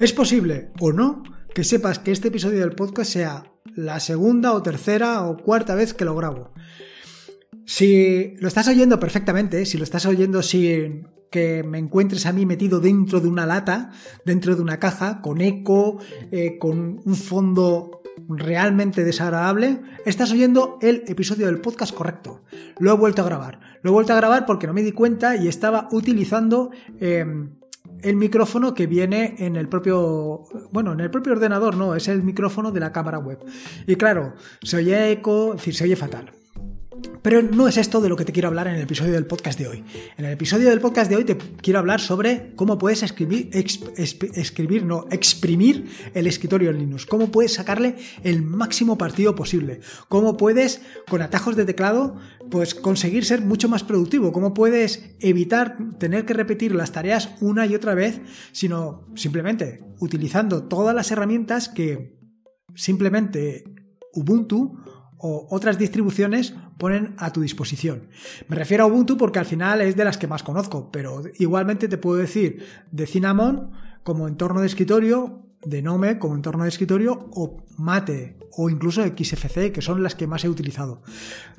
Es posible o no que sepas que este episodio del podcast sea la segunda o tercera o cuarta vez que lo grabo. Si lo estás oyendo perfectamente, si lo estás oyendo sin que me encuentres a mí metido dentro de una lata, dentro de una caja, con eco, eh, con un fondo realmente desagradable, estás oyendo el episodio del podcast correcto. Lo he vuelto a grabar. Lo he vuelto a grabar porque no me di cuenta y estaba utilizando em, el micrófono que viene en el propio, bueno, en el propio ordenador, no, es el micrófono de la cámara web. Y claro, se oye eco, es decir, se oye fatal. Pero no es esto de lo que te quiero hablar en el episodio del podcast de hoy. En el episodio del podcast de hoy te quiero hablar sobre cómo puedes escribir, escribir, no, exprimir el escritorio en Linux, cómo puedes sacarle el máximo partido posible, cómo puedes con atajos de teclado pues conseguir ser mucho más productivo, cómo puedes evitar tener que repetir las tareas una y otra vez, sino simplemente utilizando todas las herramientas que simplemente Ubuntu o otras distribuciones ponen a tu disposición. Me refiero a Ubuntu porque al final es de las que más conozco, pero igualmente te puedo decir de Cinnamon como entorno de escritorio, de Nome como entorno de escritorio o Mate o incluso XFC, que son las que más he utilizado.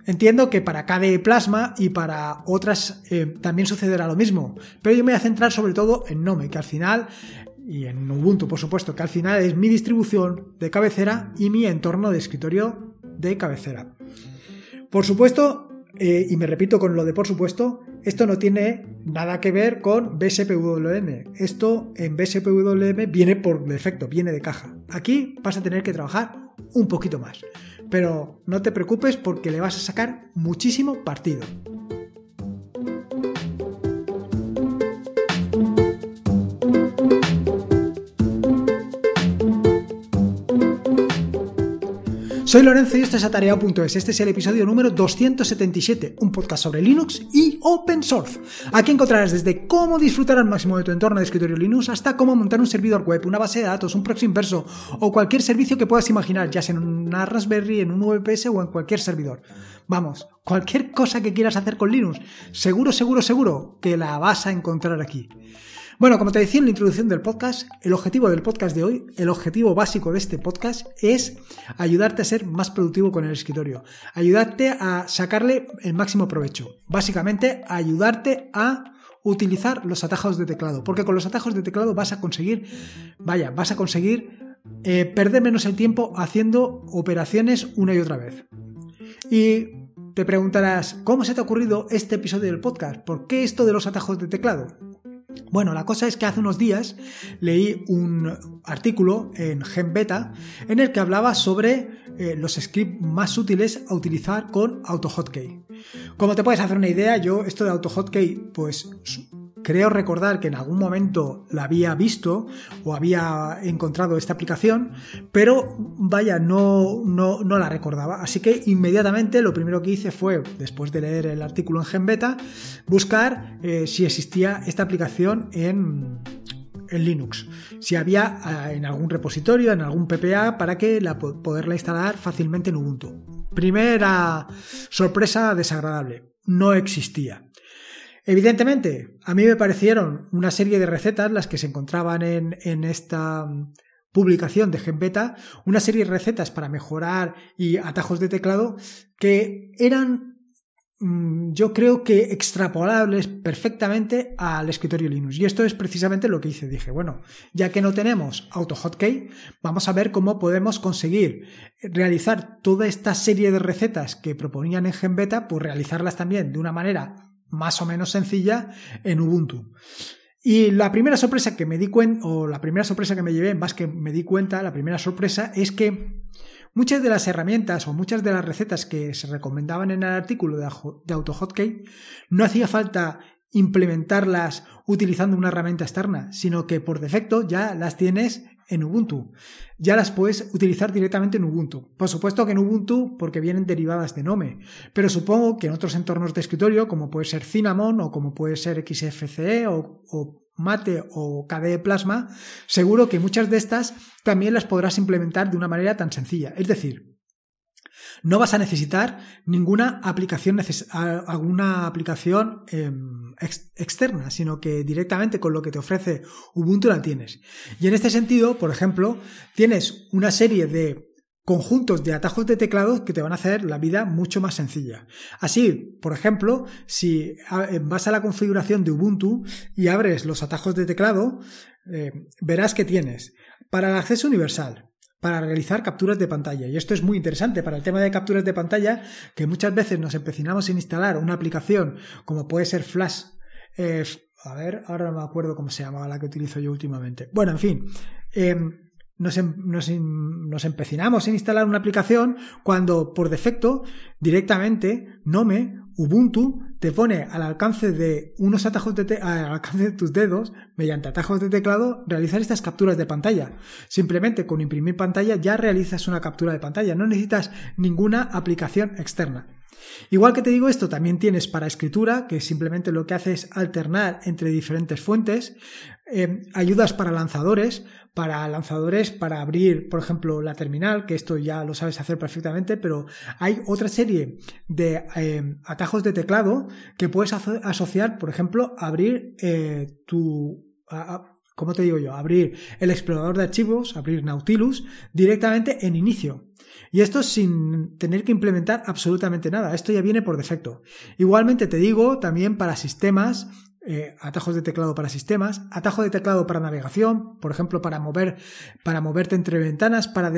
Entiendo que para KDE Plasma y para otras eh, también sucederá lo mismo, pero yo me voy a centrar sobre todo en Nome, que al final y en Ubuntu, por supuesto, que al final es mi distribución de cabecera y mi entorno de escritorio de cabecera. Por supuesto, eh, y me repito con lo de por supuesto, esto no tiene nada que ver con BSPWM. Esto en BSPWM viene por defecto, viene de caja. Aquí vas a tener que trabajar un poquito más. Pero no te preocupes porque le vas a sacar muchísimo partido. Soy Lorenzo y esto es Atareado.es. Este es el episodio número 277, un podcast sobre Linux y Open Source. Aquí encontrarás desde cómo disfrutar al máximo de tu entorno de escritorio Linux hasta cómo montar un servidor web, una base de datos, un proxy inverso o cualquier servicio que puedas imaginar, ya sea en una Raspberry, en un VPS o en cualquier servidor. Vamos, cualquier cosa que quieras hacer con Linux, seguro, seguro, seguro que la vas a encontrar aquí. Bueno, como te decía en la introducción del podcast, el objetivo del podcast de hoy, el objetivo básico de este podcast es ayudarte a ser más productivo con el escritorio, ayudarte a sacarle el máximo provecho, básicamente ayudarte a utilizar los atajos de teclado, porque con los atajos de teclado vas a conseguir, vaya, vas a conseguir eh, perder menos el tiempo haciendo operaciones una y otra vez. Y te preguntarás, ¿cómo se te ha ocurrido este episodio del podcast? ¿Por qué esto de los atajos de teclado? Bueno, la cosa es que hace unos días leí un artículo en GenBeta en el que hablaba sobre eh, los scripts más útiles a utilizar con AutoHotkey. Como te puedes hacer una idea, yo esto de AutoHotkey pues Creo recordar que en algún momento la había visto o había encontrado esta aplicación, pero vaya, no, no, no la recordaba. Así que inmediatamente lo primero que hice fue, después de leer el artículo en GenBeta, buscar eh, si existía esta aplicación en, Linux. Si había eh, en algún repositorio, en algún PPA, para que la, poderla instalar fácilmente en Ubuntu. Primera sorpresa desagradable, no existía. Evidentemente, a mí me parecieron una serie de recetas las que se encontraban en, esta mm, publicación de GenBeta, una serie de recetas para mejorar y atajos de teclado que eran, mm, yo creo que extrapolables perfectamente al escritorio Linux. Y esto es precisamente lo que hice. Dije, bueno, ya que no tenemos AutoHotkey, vamos a ver cómo podemos conseguir realizar toda esta serie de recetas que proponían en GenBeta, pues realizarlas también de una manera más o menos sencilla en Ubuntu. Y la primera sorpresa que me di cuenta, o la primera sorpresa que me llevé, más que me di cuenta, la primera sorpresa es que muchas de las herramientas o muchas de las recetas que se recomendaban en el artículo de AutoHotkey no hacía falta implementarlas utilizando una herramienta externa, sino que por defecto ya las tienes en Ubuntu. Ya las puedes utilizar directamente en Ubuntu. Por supuesto que en Ubuntu porque vienen derivadas de Nome, pero supongo que en otros entornos de escritorio como puede ser Cinnamon o como puede ser XFCE o, o Mate o KDE Plasma, seguro que muchas de estas también las podrás implementar de una manera tan sencilla. Es decir, no vas a necesitar ninguna aplicación, alguna aplicación em, externa, sino que directamente con lo que te ofrece Ubuntu la tienes. Y en este sentido, por ejemplo, tienes una serie de conjuntos de atajos de teclado que te van a hacer la vida mucho más sencilla. Así, por ejemplo, si vas a la configuración de Ubuntu y abres los atajos de teclado, eh, verás que tienes para el acceso universal, para realizar capturas de pantalla. Y esto es muy interesante para el tema de capturas de pantalla, que muchas veces nos empecinamos en instalar una aplicación como puede ser Flash. Eh, a ver, ahora no me acuerdo cómo se llamaba la que utilizo yo últimamente. Bueno, en fin. Em, nos, em, em, nos, empecinamos en instalar una aplicación cuando por defecto directamente Nome, Ubuntu, te pone al alcance de unos atajos de al alcance de tus dedos, mediante atajos de teclado, realizar estas capturas de pantalla. Simplemente con imprimir pantalla ya realizas una captura de pantalla, no necesitas ninguna aplicación externa. Igual que te digo esto, también tienes para escritura, que simplemente lo que hace es alternar entre diferentes fuentes, eh, ayudas para lanzadores, para lanzadores para abrir, por ejemplo, la terminal, que esto ya lo sabes hacer perfectamente, pero hay otra serie de eh, atajos de teclado que puedes asociar, por ejemplo, abrir eh, tu... ¿Cómo te digo yo? Abrir el explorador de archivos, abrir Nautilus directamente en inicio. Y esto sin tener que implementar absolutamente nada. Esto ya viene por defecto. Igualmente te digo también para sistemas eh, atajos de teclado para sistemas, atajo de teclado para navegación, por ejemplo, para mover, para moverte entre ventanas, para,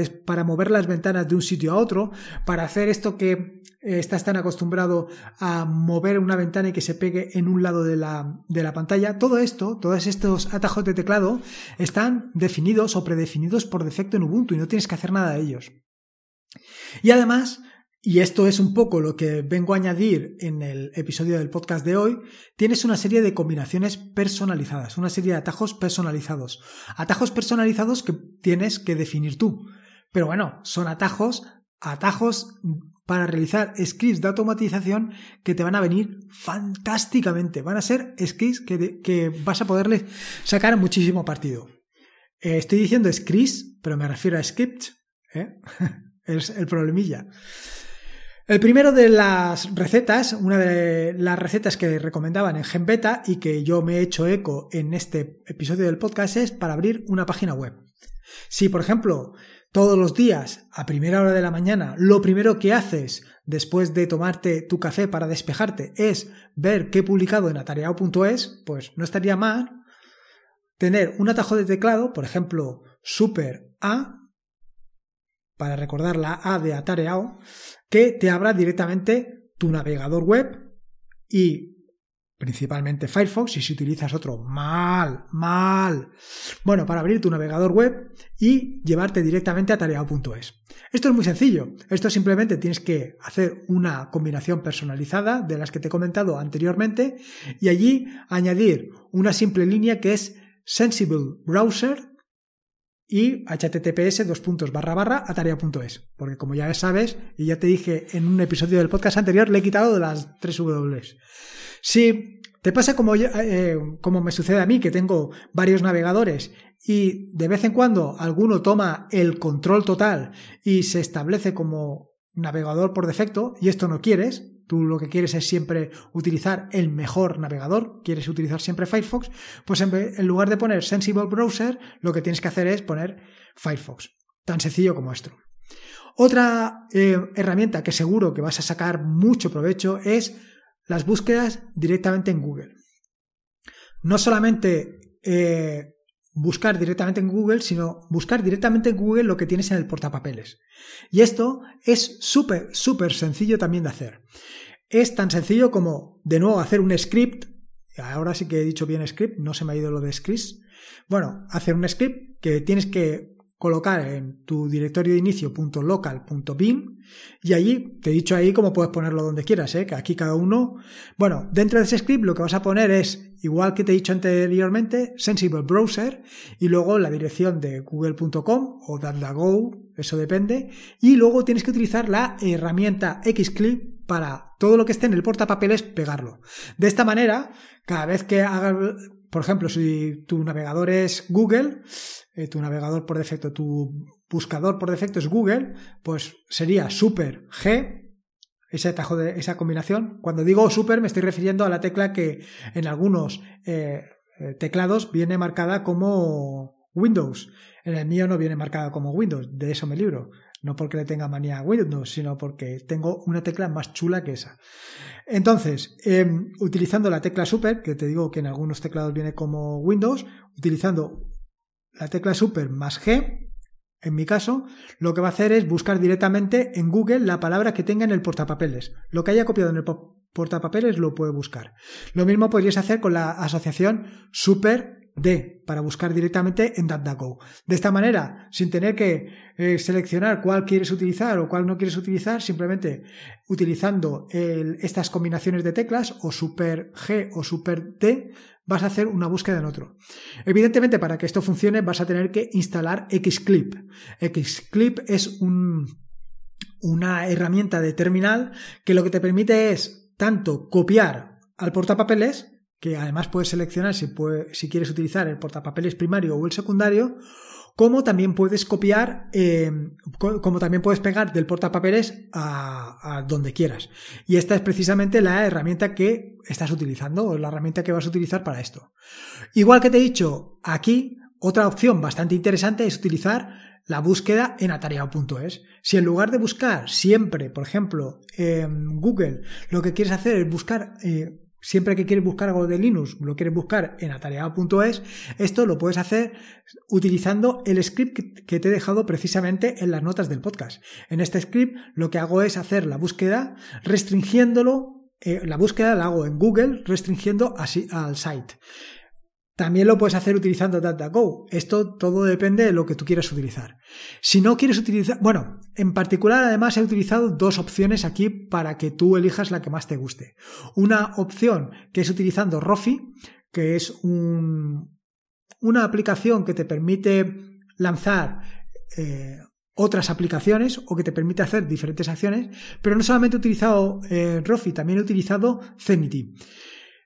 mover las ventanas de un sitio a otro, para hacer esto que eh, estás tan acostumbrado a mover una ventana y que se pegue en un lado de la, de la pantalla. Todo esto, todos estos atajos de teclado están definidos o predefinidos por defecto en Ubuntu y no tienes que hacer nada de ellos. Y además, y esto es un poco lo que vengo a añadir en el episodio del podcast de hoy, tienes una serie de combinaciones personalizadas, una serie de atajos personalizados. Atajos personalizados que tienes que definir tú. Pero bueno, son atajos, atajos para realizar scripts de automatización que te van a venir fantásticamente. Van a ser scripts que, vas a poderles sacar muchísimo partido. Eh, estoy diciendo scripts, pero me refiero a scripts. ¿eh? es el problemilla. El primero de las recetas, una de las recetas que recomendaban en GenBeta y que yo me he hecho eco en este episodio del podcast es para abrir una página web. Si, por ejemplo, todos los días, a primera hora de la mañana, lo primero que haces después de tomarte tu café para despejarte es ver qué he publicado en atareado.es, pues no estaría mal tener un atajo de teclado, por ejemplo, super A, para recordar la A de atareado, que te abra directamente tu navegador web y principalmente Firefox y si utilizas otro mal, mal. Bueno, para abrir tu navegador web y llevarte directamente a tareao.es. Esto es muy sencillo. Esto simplemente tienes que hacer una combinación personalizada de las que te he comentado anteriormente y allí añadir una simple línea que es Sensible Browser y https dos puntos barra barra atarea.es. Porque como ya sabes, y ya te dije en un episodio del podcast anterior, le he quitado de las tres W. Si te pasa como, eh, como me sucede a mí, que tengo varios navegadores y de vez en cuando alguno toma el control total y se establece como navegador por defecto, y esto no quieres, tú lo que quieres es siempre utilizar el mejor navegador, quieres utilizar siempre Firefox, pues en, lugar de poner Sensible Browser, lo que tienes que hacer es poner Firefox. Tan sencillo como esto. Otra eh, herramienta que seguro que vas a sacar mucho provecho es las búsquedas directamente en Google. No solamente eh, buscar directamente en Google, sino buscar directamente en Google lo que tienes en el portapapeles. Y esto es súper, súper sencillo también de hacer. Es tan sencillo como, de nuevo, hacer un script. Ahora sí que he dicho bien script, no se me ha ido lo de scripts. Bueno, hacer un script que tienes que colocar en tu directorio de inicio .local.bin y allí te he dicho ahí cómo puedes ponerlo donde quieras, ¿eh? que aquí cada uno, bueno, dentro de ese script lo que vas a poner es, igual que te he dicho anteriormente, Sensible Browser y luego la dirección de google.com o DuckDuckGo, eso depende, y luego tienes que utilizar la herramienta Xclip para todo lo que esté en el portapapeles pegarlo. De esta manera, cada vez que hagas, por ejemplo, si tu navegador es Google, eh, tu navegador por defecto, tu buscador por defecto es Google, pues sería super G, ese de esa combinación. Cuando digo super me estoy refiriendo a la tecla que en algunos eh, eh, teclados viene marcada como Windows. En el mío no viene marcada como Windows, de eso me libro. No porque le tenga manía a Windows, sino porque tengo una tecla más chula que esa. Entonces, em, utilizando la tecla Super, que te digo que en algunos teclados viene como Windows, utilizando la tecla Super más G, en mi caso, lo que va a hacer es buscar directamente en Google la palabra que tenga en el portapapeles. Lo que haya copiado en el portapapeles lo puede buscar. Lo mismo podrías hacer con la asociación Super D para buscar directamente en DuckDuckGo. De esta manera, sin tener que eh, seleccionar cuál quieres utilizar o cuál no quieres utilizar, simplemente utilizando estas combinaciones de teclas o Super G o Super D, vas a hacer una búsqueda en otro. Evidentemente, para que esto funcione, vas a tener que instalar Xclip. Xclip es una herramienta de terminal que lo que te permite es tanto copiar al portapapeles que además puedes seleccionar si, si quieres utilizar el portapapeles primario o el secundario, como también puedes copiar, eh, como también puedes pegar del portapapeles a, a, donde quieras. Y esta es precisamente la herramienta que estás utilizando o la herramienta que vas a utilizar para esto. Igual que te he dicho, aquí otra opción bastante interesante es utilizar la búsqueda en atareado.es. Si en lugar de buscar siempre, por ejemplo, en Google, lo que quieres hacer es buscar eh, Siempre que quieres buscar algo de Linux, lo quieres buscar en atareado.es, esto lo puedes hacer utilizando el script que te he dejado precisamente en las notas del podcast. En este script lo que hago es hacer la búsqueda restringiéndolo, eh, la búsqueda la hago en Google restringiendo así al site. También lo puedes hacer utilizando DataGo. Esto todo depende de lo que tú quieras utilizar. Si no quieres utilizar, bueno, en particular además he utilizado dos opciones aquí para que tú elijas la que más te guste. Una opción que es utilizando Rofi, que es un, una aplicación que te permite lanzar eh, otras aplicaciones o que te permite hacer diferentes acciones, pero no solamente he utilizado eh, Rofi, también he utilizado Zenity.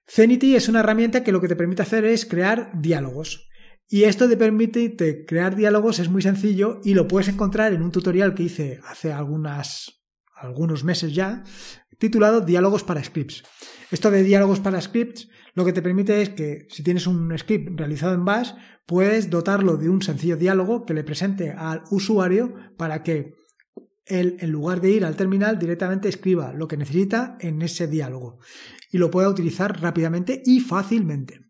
Zenity es una herramienta que lo que te permite hacer es crear diálogos. Y esto te permite crear diálogos, es muy sencillo y lo puedes encontrar en un tutorial que hice hace algunas, algunos meses ya, titulado Diálogos para Scripts. Esto de diálogos para scripts lo que te permite es que si tienes un script realizado en Bash, puedes dotarlo de un sencillo diálogo que le presente al usuario para que él, en lugar de ir al terminal, directamente escriba lo que necesita en ese diálogo y lo pueda utilizar rápidamente y fácilmente.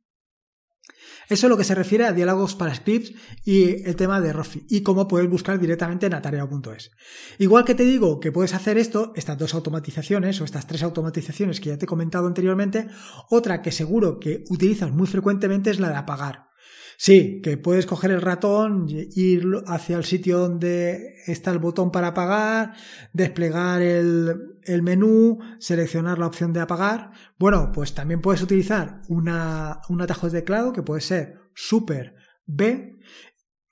Eso es lo que se refiere a diálogos para scripts y el tema de Rofi y cómo puedes buscar directamente en atareado.es. Igual que te digo que puedes hacer esto, estas dos automatizaciones o estas tres automatizaciones que ya te he comentado anteriormente, otra que seguro que utilizas muy frecuentemente es la de apagar. Sí, que puedes coger el ratón, ir hacia el sitio donde está el botón para apagar, desplegar el, menú, seleccionar la opción de apagar. Bueno, pues también puedes utilizar una, un atajo de teclado que puede ser Super B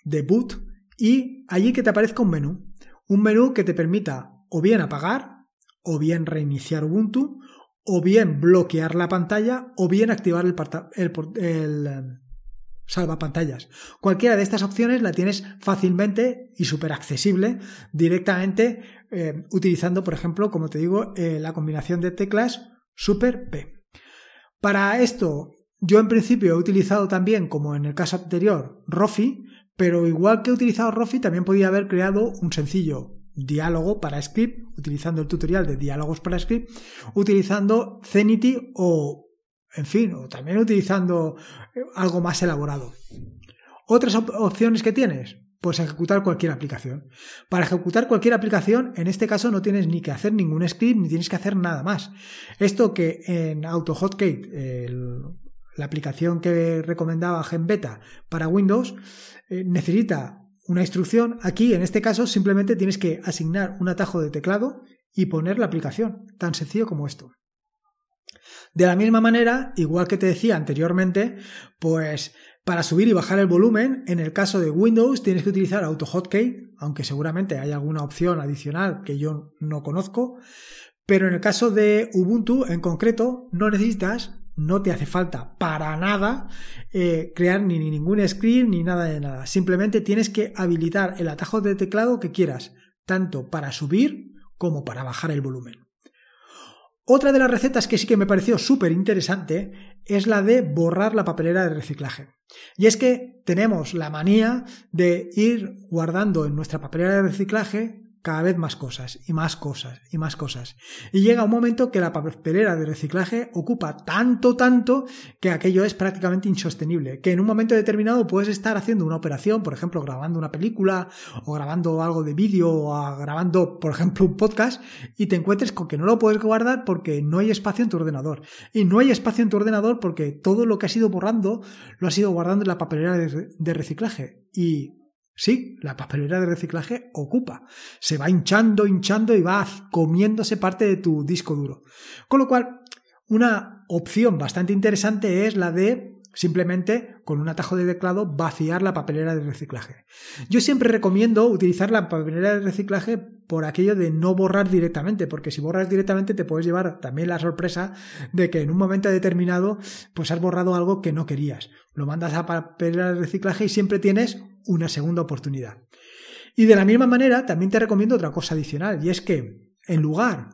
de boot y allí que te aparezca un menú. Un menú que te permita o bien apagar, o bien reiniciar Ubuntu, o bien bloquear la pantalla, o bien activar el, el salva pantallas. Cualquiera de estas opciones la tienes fácilmente y súper accesible directamente eh, utilizando, por ejemplo, como te digo, eh, la combinación de teclas Super P. Para esto, yo en principio he utilizado también, como en el caso anterior, Rofi, pero igual que he utilizado Rofi, también podía haber creado un sencillo diálogo para script, utilizando el tutorial de diálogos para script, utilizando Zenity o en fin, o también utilizando eh, algo más elaborado. Otras opciones que tienes, pues ejecutar cualquier aplicación. Para ejecutar cualquier aplicación, en este caso no tienes ni que hacer ningún script ni tienes que hacer nada más. Esto que en AutoHotCake, la aplicación que recomendaba GenBeta para Windows, eh, necesita una instrucción. Aquí, en este caso, simplemente tienes que asignar un atajo de teclado y poner la aplicación. Tan sencillo como esto. De la misma manera, igual que te decía anteriormente, pues para subir y bajar el volumen, en el caso de Windows tienes que utilizar AutoHotkey, aunque seguramente hay alguna opción adicional que yo no conozco, pero en el caso de Ubuntu en concreto no necesitas no te hace falta para nada eh, crear ni, ni ningún script ni nada de nada. Simplemente tienes que habilitar el atajo de teclado que quieras, tanto para subir como para bajar el volumen. Otra de las recetas que sí que me pareció súper interesante es la de borrar la papelera de reciclaje. Y es que tenemos la manía de ir guardando en nuestra papelera de reciclaje cada vez más cosas y más cosas y más cosas. Y llega un momento que la papelera de reciclaje ocupa tanto, tanto que aquello es prácticamente insostenible. Que en un momento determinado puedes estar haciendo una operación, por ejemplo, grabando una película o grabando algo de vídeo o grabando, por ejemplo, un podcast y te encuentres con que no lo puedes guardar porque no hay espacio en tu ordenador. Y no hay espacio en tu ordenador porque todo lo que has ido borrando lo has ido guardando en la papelera de, reciclaje. Y Sí, la papelera de reciclaje ocupa. Se va hinchando, hinchando y va comiéndose parte de tu disco duro. Con lo cual, una opción bastante interesante es la de simplemente con un atajo de teclado vaciar la papelera de reciclaje. Yo siempre recomiendo utilizar la papelera de reciclaje por aquello de no borrar directamente, porque si borras directamente te puedes llevar también la sorpresa de que en un momento determinado pues has borrado algo que no querías. Lo mandas a papelera de reciclaje y siempre tienes una segunda oportunidad. Y de la misma manera, también te recomiendo otra cosa adicional, y es que en lugar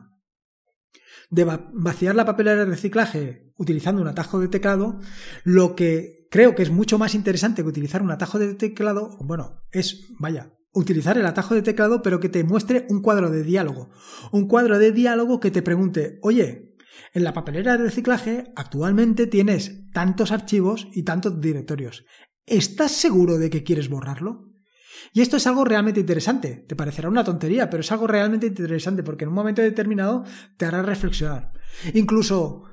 de vaciar la papelera de reciclaje utilizando un atajo de teclado, lo que creo que es mucho más interesante que utilizar un atajo de teclado, bueno, es, vaya, utilizar el atajo de teclado, pero que te muestre un cuadro de diálogo. Un cuadro de diálogo que te pregunte, oye, en la papelera de reciclaje actualmente tienes tantos archivos y tantos directorios. ¿Estás seguro de que quieres borrarlo? Y esto es algo realmente interesante. Te parecerá una tontería, pero es algo realmente interesante porque en un momento determinado te hará reflexionar. Incluso,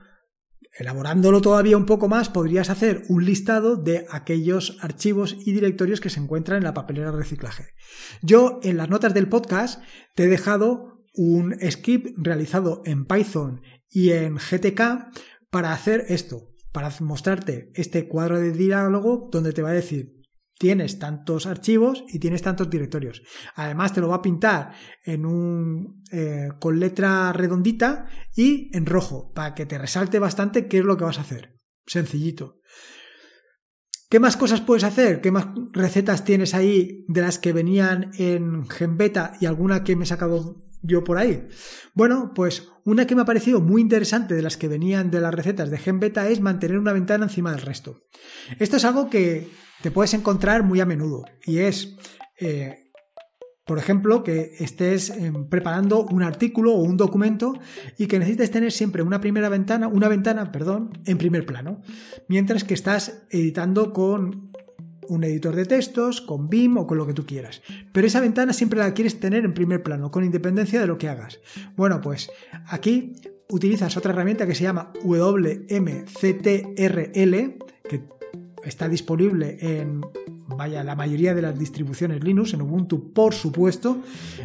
elaborándolo todavía un poco más, podrías hacer un listado de aquellos archivos y directorios que se encuentran en la papelera de reciclaje. Yo, en las notas del podcast, te he dejado un script realizado en Python y en GTK para hacer esto para mostrarte este cuadro de diálogo donde te va a decir tienes tantos archivos y tienes tantos directorios. Además te lo va a pintar en un eh, con letra redondita y en rojo para que te resalte bastante qué es lo que vas a hacer. Sencillito. ¿Qué más cosas puedes hacer? ¿Qué más recetas tienes ahí de las que venían en GenBeta y alguna que me he sacado yo por ahí? Bueno, pues una que me ha parecido muy interesante de las que venían de las recetas de GenBeta es mantener una ventana encima del resto. Esto es algo que te puedes encontrar muy a menudo y es, eh, por ejemplo, que estés em, preparando un artículo o un documento y que necesites tener siempre una primera ventana, una ventana, perdón, en primer plano, mientras que estás editando con un editor de textos, con BIM o con lo que tú quieras. Pero esa ventana siempre la quieres tener en primer plano, con independencia de lo que hagas. Bueno, pues aquí utilizas otra herramienta que se llama WMCTRL, que está disponible en vaya, la mayoría de las distribuciones Linux, en Ubuntu por supuesto,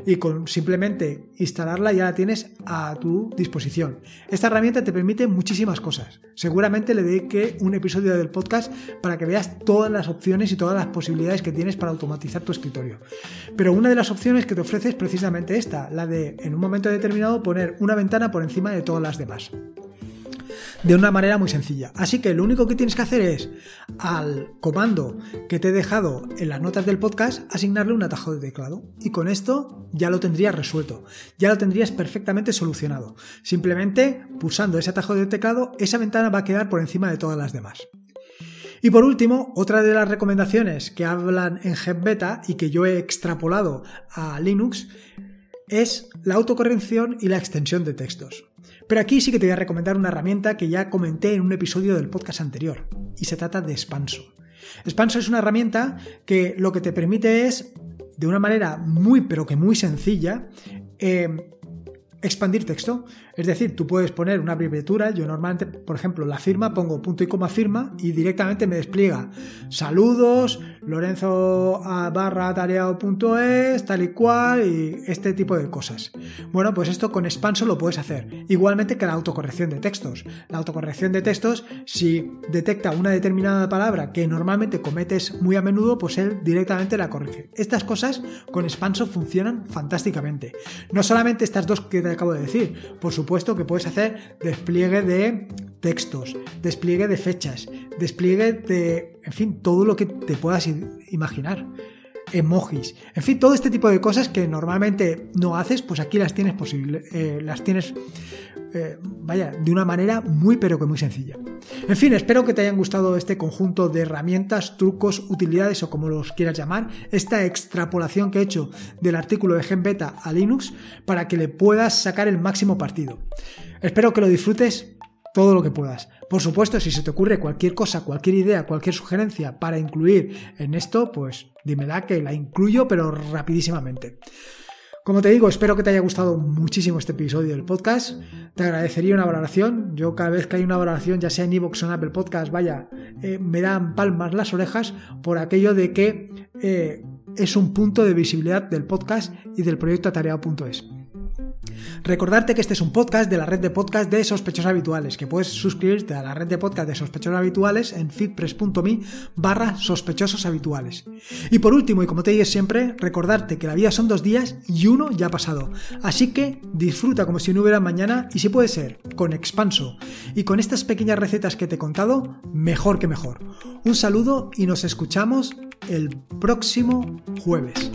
y con simplemente instalarla ya la tienes a tu disposición. Esta herramienta te permite muchísimas cosas. Seguramente le dedique un episodio del podcast para que veas todas las opciones y todas las posibilidades que tienes para automatizar tu escritorio. Pero una de las opciones que te ofrece es precisamente esta, la de en un momento determinado poner una ventana por encima de todas las demás de una manera muy sencilla. Así que lo único que tienes que hacer es al comando que te he dejado en las notas del podcast asignarle un atajo de teclado. Y con esto ya lo tendrías resuelto, ya lo tendrías perfectamente solucionado. Simplemente pulsando ese atajo de teclado, esa ventana va a quedar por encima de todas las demás. Y por último, otra de las recomendaciones que hablan en GetBeta y que yo he extrapolado a Linux es la autocorrección y la extensión de textos. Pero aquí sí que te voy a recomendar una herramienta que ya comenté en un episodio del podcast anterior, y se trata de Expanso. Expanso es una herramienta que lo que te permite es, de una manera muy pero que muy sencilla, eh, expandir texto. Es decir, tú puedes poner una abreviatura, yo normalmente, por ejemplo, la firma pongo punto y coma firma y directamente me despliega saludos, Lorenzo barra tareao.es, tal y cual, y este tipo de cosas. Bueno, pues esto con Expanso lo puedes hacer. Igualmente que la autocorrección de textos. La autocorrección de textos, si detecta una determinada palabra que normalmente cometes muy a menudo, pues él directamente la corrige. Estas cosas con Expanso funcionan fantásticamente. No solamente estas dos que te acabo de decir, por supuesto que puedes hacer despliegue de textos, despliegue de fechas, despliegue de, en fin, todo lo que te puedas imaginar. Emojis, en fin, todo este tipo de cosas que normalmente no haces, pues aquí las tienes posible, eh, las tienes, eh, vaya, de una manera muy pero que muy sencilla. En fin, espero que te hayan gustado este conjunto de herramientas, trucos, utilidades o como los quieras llamar, esta extrapolación que he hecho del artículo de GenBeta a Linux para que le puedas sacar el máximo partido. Espero que lo disfrutes todo lo que puedas. Por supuesto, si se te ocurre cualquier cosa, cualquier idea, cualquier sugerencia para incluir en esto, pues dímela que la incluyo, pero rapidísimamente. Como te digo, espero que te haya gustado muchísimo este episodio del podcast. Te agradecería una valoración. Yo cada vez que hay una valoración, ya sea en iVoox o en Apple Podcast, vaya, eh, me dan palmas las orejas por aquello de que eh, es un punto de visibilidad del podcast y del proyecto atareado.es. Recordarte que este es un podcast de la red de podcast de sospechosos habituales, que puedes suscribirte a la red de podcast de sospechosos habituales en feedpress.me barra sospechosos habituales. Y por último, y como te digo siempre, recordarte que la vida son dos días y uno ya ha pasado. Así que disfruta como si no hubiera mañana y si puede ser, con expanso. Y con estas pequeñas recetas que te he contado, mejor que mejor. Un saludo y nos escuchamos el próximo jueves.